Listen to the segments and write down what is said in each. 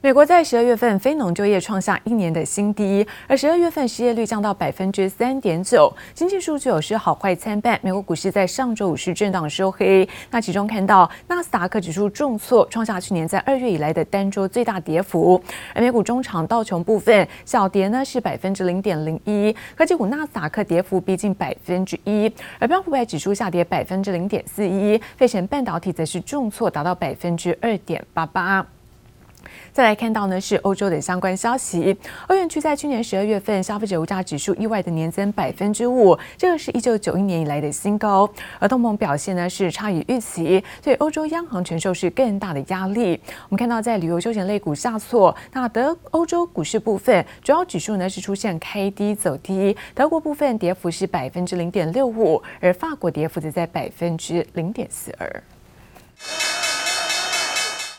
美国在十二月份非农就业创下一年的新低，而十二月份失业率降到百分之三点九。经济数据有时好坏参半，美国股市在上周五是震荡收黑。那其中看到纳斯达克指数重挫，创下去年在二月以来的单周最大跌幅。而美股中场道琼部分小跌呢是百分之零点零一，科技股纳斯达克跌幅逼近百分之一，而标普百指数下跌百分之零点四一，费城半导体则是重挫达到百分之二点八八。再来看到呢是欧洲的相关消息，欧元区在去年十二月份消费者物价指数意外的年增百分之五，这个是一九九一年以来的新高，而通膨表现呢是差于预期，对欧洲央行承受是更大的压力。我们看到在旅游休闲类股下挫，那德欧洲股市部分主要指数呢是出现开低走低，德国部分跌幅是百分之零点六五，而法国跌幅则在百分之零点四二。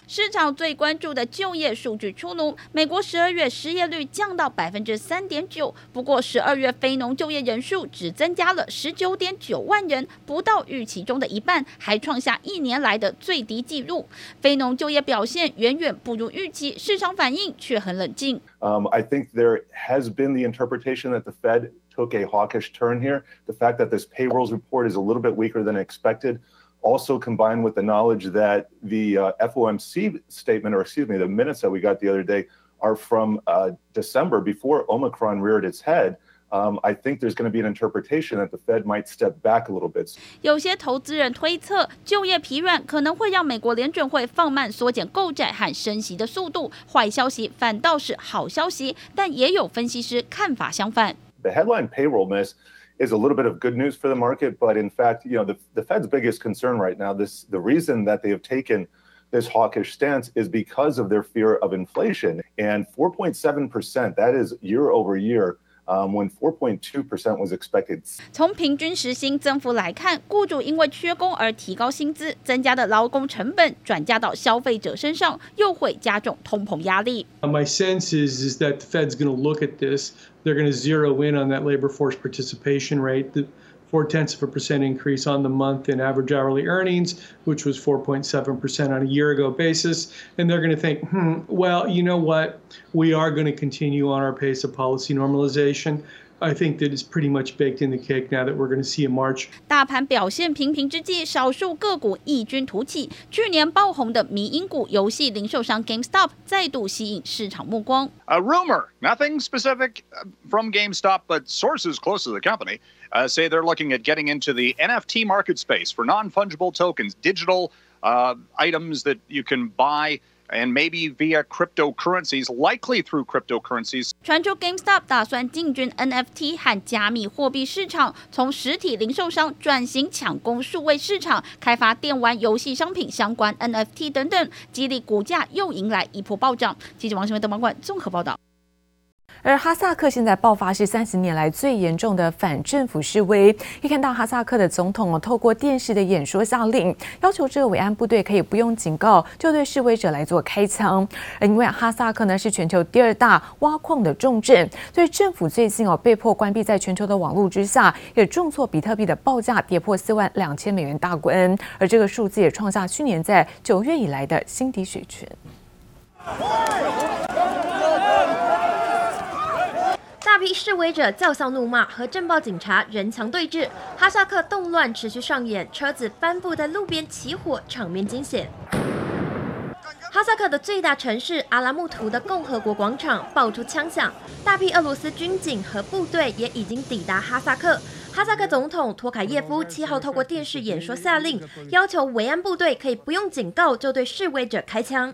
市场最关注的就业数据出炉，美国十二月失业率降到百分之三点九，不过十二月非农就业人数只增加了十九点九万人，不到预期中的一半，还创下一年来的最低纪录。非农就业表现远远不如预期，市场反应却很冷静。Um, I think there has been the interpretation that the Fed took a hawkish turn here. The fact that this payrolls report is a little bit weaker than expected. Also combined with the knowledge that the uh, FOMC statement, or excuse me, the minutes that we got the other day are from uh, December before Omicron reared its head. Um, I think there's going to be an interpretation that the Fed might step back a little bit. 有些投资人推测，就业疲软可能会让美国联准会放慢缩减购债和升息的速度。坏消息反倒是好消息，但也有分析师看法相反。The headline payroll miss is a little bit of good news for the market. But in fact, you know, the, the Fed's biggest concern right now, this the reason that they have taken this hawkish stance is because of their fear of inflation. And 4.7%, that is year over year. Um, when 4.2% was expected. 从平均时薪增幅来看，雇主因为缺工而提高薪资，增加的劳工成本转嫁到消费者身上，又会加重通膨压力。My sense is is that the Fed's going to look at this. They're going to zero in on that labor force participation rate. The four tenths of a percent increase on the month in average hourly earnings, which was 4.7% on a year ago basis. And they're going to think, hmm, well, you know what? We are going to continue on our pace of policy normalization. I think that it's pretty much baked in the cake now that we're going to see a March. 大盘表现平平之际，少数个股异军突起。去年爆红的迷因股游戏零售商 GameStop 再度吸引市场目光。A rumor, nothing specific from GameStop, but sources close to the company uh, say they're looking at getting into the NFT market space for non-fungible tokens, digital uh, items that you can buy. And maybe via cryptocurrencies, likely through cryptocurrencies. 传出 GameStop 打算进军 NFT 和加密货币市场，从实体零售商转型抢攻数位市场，开发电玩游戏商品相关 NFT 等等，激励股价又迎来一波暴涨。记者王新文、邓邦冠综合报道。而哈萨克现在爆发是三十年来最严重的反政府示威。可以看到哈萨克的总统透过电视的演说下令，要求这个维安部队可以不用警告就对示威者来做开枪。而因为哈萨克呢是全球第二大挖矿的重镇，所以政府最近哦被迫关闭在全球的网络之下，也重挫比特币的报价跌破四万两千美元大关，而这个数字也创下去年在九月以来的新低水准。大批示威者叫嚣怒骂，和镇暴警察人墙对峙。哈萨克动乱持续上演，车子翻覆在路边起火，场面惊险。哈萨克的最大城市阿拉木图的共和国广场爆出枪响，大批俄罗斯军警和部队也已经抵达哈萨克。哈萨克总统托卡耶夫七号透过电视演说下令，要求维安部队可以不用警告就对示威者开枪。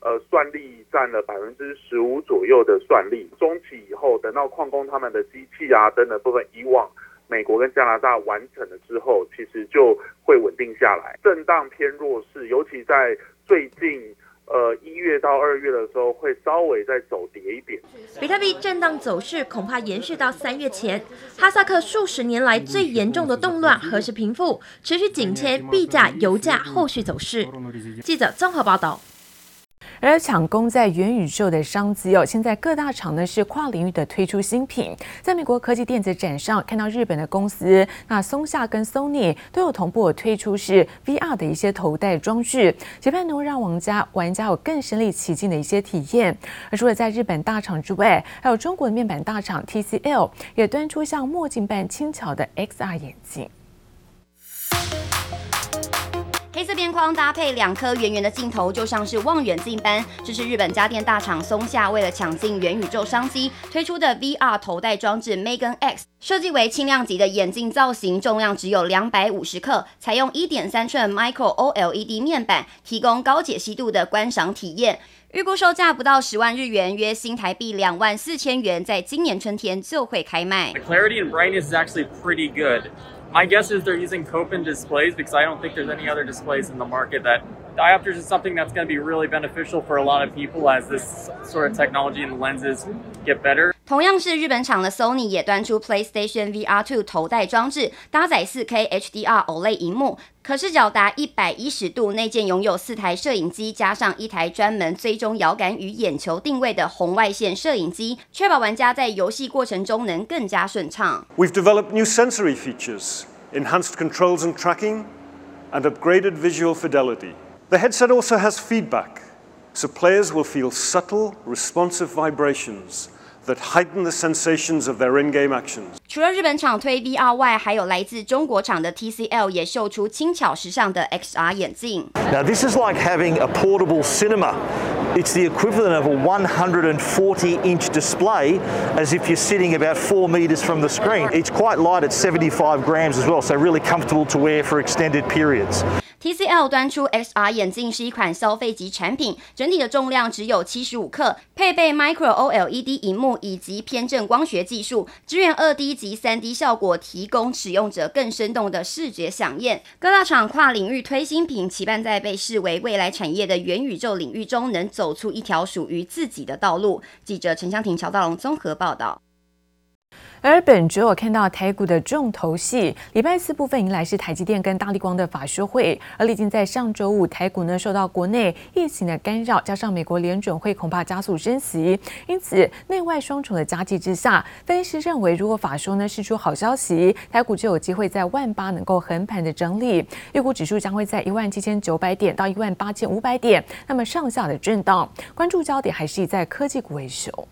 呃，算力占了百分之十五左右的算力。中期以后，等到矿工他们的机器啊等等部分以往美国跟加拿大完成了之后，其实就会稳定下来。震荡偏弱势，尤其在最近。呃，一月到二月的时候会稍微再走跌一点。比特币震荡走势恐怕延续到三月前。哈萨克数十年来最严重的动乱何时平复？持续紧贴币价、油价后续走势。记者综合报道。而抢攻在元宇宙的商机哦，现在各大厂呢是跨领域的推出新品。在美国科技电子展上，看到日本的公司，那松下跟 Sony 都有同步推出是 VR 的一些头戴装置，期盼能够让玩家玩家有更身临其境的一些体验。而除了在日本大厂之外，还有中国的面板大厂 TCL 也端出像墨镜般轻巧的 XR 眼镜。黑色边框搭配两颗圆圆的镜头，就像是望远镜般。这是日本家电大厂松下为了抢进元宇宙商机推出的 VR 头戴装置 Megan X，设计为轻量级的眼镜造型，重量只有两百五十克，采用一点三寸 Micro OLED 面板，提供高解析度的观赏体验。预估售价不到十万日元，约新台币两万四千元，在今年春天就会开卖。The clarity and brightness is actually pretty good. My guess is they're using Kopin displays because I don't think there's any other displays in the market that diopters is something that's going to be really beneficial for a lot of people as this sort of technology and the lenses get better. 同样是日本厂的 Sony 也端出 PlayStation VR2 头戴装置，搭载 4K HDR OLED 萤幕，可视角达一百一十度，内建拥有四台摄影机，加上一台专门追踪摇杆与眼球定位的红外线摄影机，确保玩家在游戏过程中能更加顺畅。We've developed new sensory features, enhanced controls and tracking, and upgraded visual fidelity. The headset also has feedback, so players will feel subtle, responsive vibrations that heighten the sensations of their in-game actions. 除了日本厂推 VR 外，还有来自中国厂的 TCL 也秀出轻巧时尚的 XR 眼镜。Now this is like having a portable cinema. It's the equivalent of a 140-inch display, as if you're sitting about four meters from the screen. It's quite light at 75 grams as well, so really comfortable to wear for extended periods. TCL 端出 XR 眼镜是一款消费级产品，整体的重量只有七十五克，配备 Micro OLED 萤幕以及偏振光学技术，支援二 D 及三 D 效果，提供使用者更生动的视觉饗宴。各大厂跨领域推新品，期盼在被视为未来产业的元宇宙领域中，能走出一条属于自己的道路。记者陈香婷、乔大龙综合报道。而本周我看到台股的重头戏，礼拜四部分迎来是台积电跟大力光的法说会。而历经在上周五台股呢受到国内疫情的干扰，加上美国联准会恐怕加速升息，因此内外双重的夹击之下，分析师认为如果法说呢是出好消息，台股就有机会在万八能够横盘的整理，预估指数将会在一万七千九百点到一万八千五百点，那么上下的震荡，关注焦点还是以在科技股为首。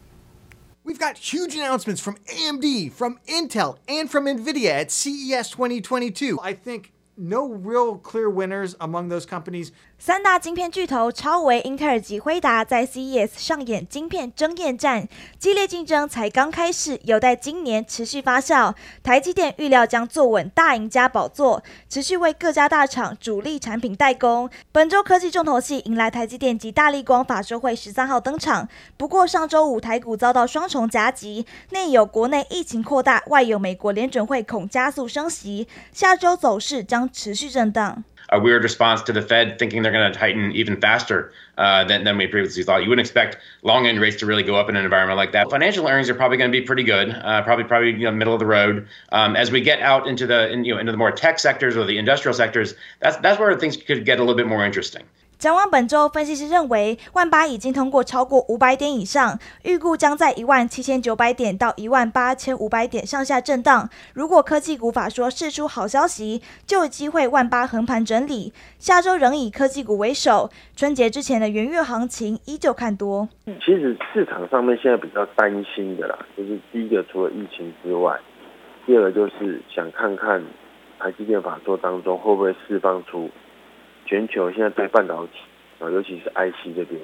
We've got huge announcements from AMD, from Intel, and from NVIDIA at CES 2022. I think no real clear winners among those companies. 三大晶片巨头超微、英特尔及辉达在 CES 上演晶片争艳战，激烈竞争才刚开始，有待今年持续发酵。台积电预料将坐稳大赢家宝座，持续为各家大厂主力产品代工。本周科技重头戏迎来台积电及大力光法说会十三号登场。不过上周五台股遭到双重夹击，内有国内疫情扩大，外有美国联准会恐加速升息，下周走势将 持续震荡。a weird response to the Fed thinking they're going to tighten even faster uh, than, than we previously thought. You wouldn't expect long end rates to really go up in an environment like that. Financial earnings are probably going to be pretty good, uh, probably probably you know middle of the road. Um, as we get out into the in, you know into the more tech sectors or the industrial sectors, that's that's where things could get a little bit more interesting. 展望本周，分析师认为万八已经通过超过五百点以上，预估将在一万七千九百点到一万八千五百点上下震荡。如果科技股法说释出好消息，就有机会万八横盘整理。下周仍以科技股为首，春节之前的元月行情依旧看多。其实市场上面现在比较担心的啦，就是第一个除了疫情之外，第二个就是想看看台积电法说当中会不会释放出。全球现在对半导体啊，尤其是 IC 这边，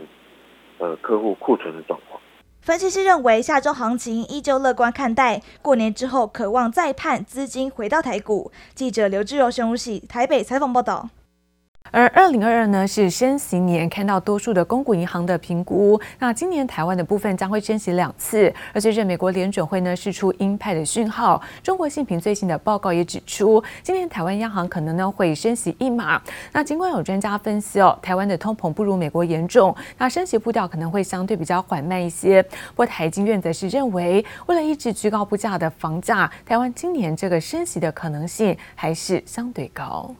呃，客户库存的状况。分析师认为，下周行情依旧乐观看待，过年之后渴望再盼资金回到台股。记者刘志柔、熊如喜台北采访报道。而二零二二呢是升息年，看到多数的公股银行的评估，那今年台湾的部分将会升息两次。而随着美国联准会呢释出鹰派的讯号，中国信评最新的报告也指出，今年台湾央行可能呢会升息一码。那尽管有专家分析哦，台湾的通膨不如美国严重，那升息步调可能会相对比较缓慢一些。不过台经院则是认为，为了抑制居高不价的房价，台湾今年这个升息的可能性还是相对高。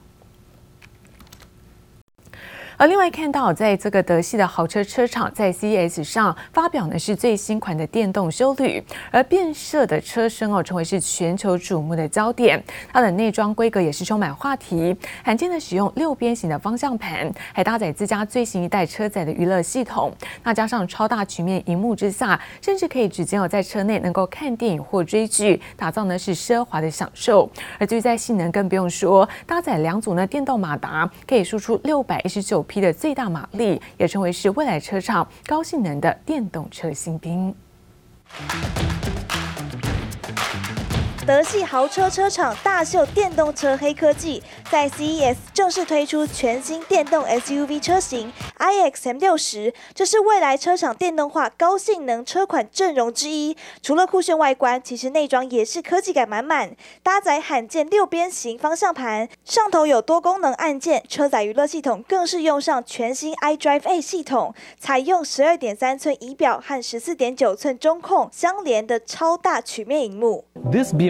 而另外看到，在这个德系的豪车车厂在 CES 上发表呢是最新款的电动休旅，而变色的车身哦，成为是全球瞩目的焦点。它的内装规格也是充满话题，罕见的使用六边形的方向盘，还搭载自家最新一代车载的娱乐系统。那加上超大曲面荧幕之下，甚至可以直接哦在车内能够看电影或追剧，打造呢是奢华的享受。而至于在性能更不用说，搭载两组呢电动马达，可以输出六百一十九。匹的最大马力，也成为是未来车厂高性能的电动车新兵。德系豪车车厂大秀电动车黑科技，在 CES 正式推出全新电动 SUV 车型 iX M60，这是未来车厂电动化高性能车款阵容之一。除了酷炫外观，其实内装也是科技感满满，搭载罕见六边形方向盘，上头有多功能按键，车载娱乐系统更是用上全新 iDrive A 系统，采用十二点三寸仪表和十四点九寸中控相连的超大曲面荧幕。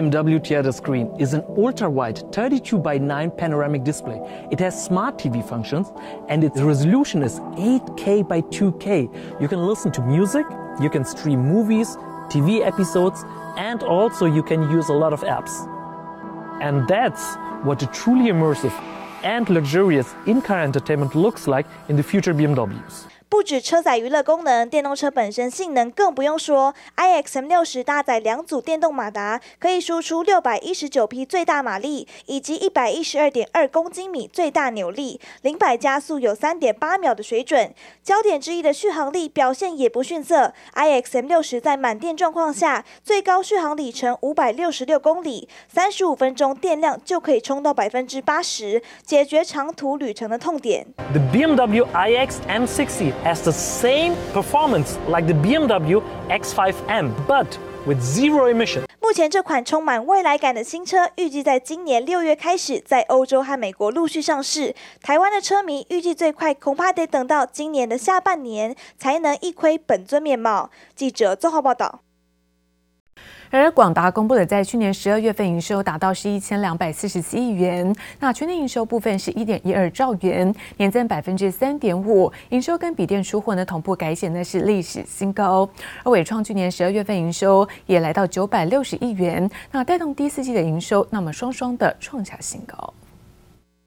BMW Theater screen is an ultra-wide 32 by 9 panoramic display. It has smart TV functions and its resolution is 8K by 2K. You can listen to music, you can stream movies, TV episodes, and also you can use a lot of apps. And that's what a truly immersive and luxurious in-car entertainment looks like in the future BMWs. 不止车载娱乐功能，电动车本身性能更不用说。iX M60 搭载两组电动马达，可以输出六百一十九匹最大马力，以及一百一十二点二公斤米最大扭力，零百加速有三点八秒的水准。焦点之一的续航力表现也不逊色，iX M60 在满电状况下，最高续航里程五百六十六公里，三十五分钟电量就可以充到百分之八十，解决长途旅程的痛点。The BMW iX M60 has the same performance like the BMW X5M, but with zero emission. 目前这款充满未来感的新车，预计在今年六月开始在欧洲和美国陆续上市。台湾的车迷预计最快恐怕得等到今年的下半年，才能一窥本尊面貌。记者综合报道。而广达公布的在去年十二月份营收达到是一千两百四十七亿元，那全年营收部分是一点一二兆元，年增百分之三点五，营收跟笔电出货呢同步改写呢是历史新高。而伟创去年十二月份营收也来到九百六十亿元，那带动第四季的营收，那么双双的创下新高。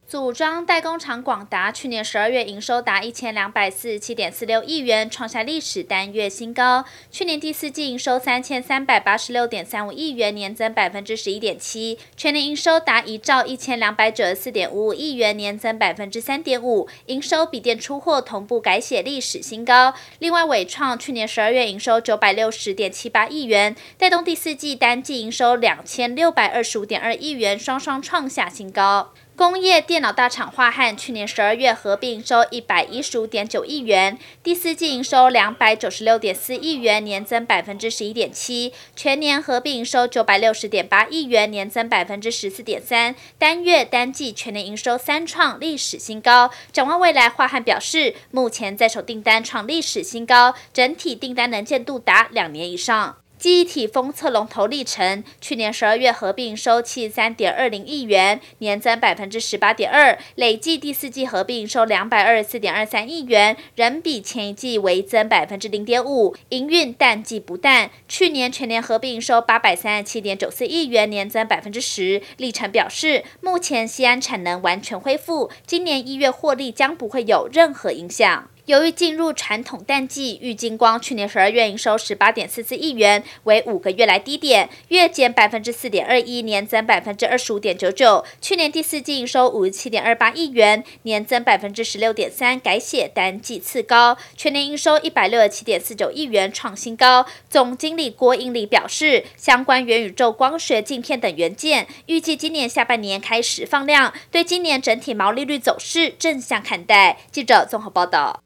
组装代工厂广达去年十二月营收达一千两百四十七点四六亿元，创下历史单月新高。去年第四季营收三千三百八十六点三五亿元，年增百分之十一点七，全年营收达一兆一千两百九十四点五五亿元，年增百分之三点五。营收比电出货同步改写历史新高。另外，伟创去年十二月营收九百六十点七八亿元，带动第四季单季营收两千六百二十五点二亿元，双双创下新高。工业电脑大厂樺汉去年十二月合并收一百一十五点九亿元，第四季营收两百九十六点四亿元，年增百分之十一点七，全年合并营收九百六十点八亿元，年增百分之十四点三，单月单季全年营收三创历史新高。展望未来，樺汉表示，目前在手订单创历史新高，整体订单能见度达两年以上。记忆体封测龙头力成，去年十二月合并收七三点二零亿元，年增百分之十八点二，累计第四季合并收两百二十四点二三亿元，仍比前一季微增百分之零点五。营运淡季不淡，去年全年合并收八百三十七点九四亿元，年增百分之十。力成表示，目前西安产能完全恢复，今年一月获利将不会有任何影响。由于进入传统淡季，玉晶光去年十二月营收十八点四四亿元，为五个月来低点，月减百分之四点二一，年增百分之二十五点九九。去年第四季营收五十七点二八亿元，年增百分之十六点三，改写单季次高。全年营收一百六十七点四九亿元，创新高。总经理郭英里表示，相关元宇宙光学镜片等元件，预计今年下半年开始放量，对今年整体毛利率走势正向看待。记者综合报道。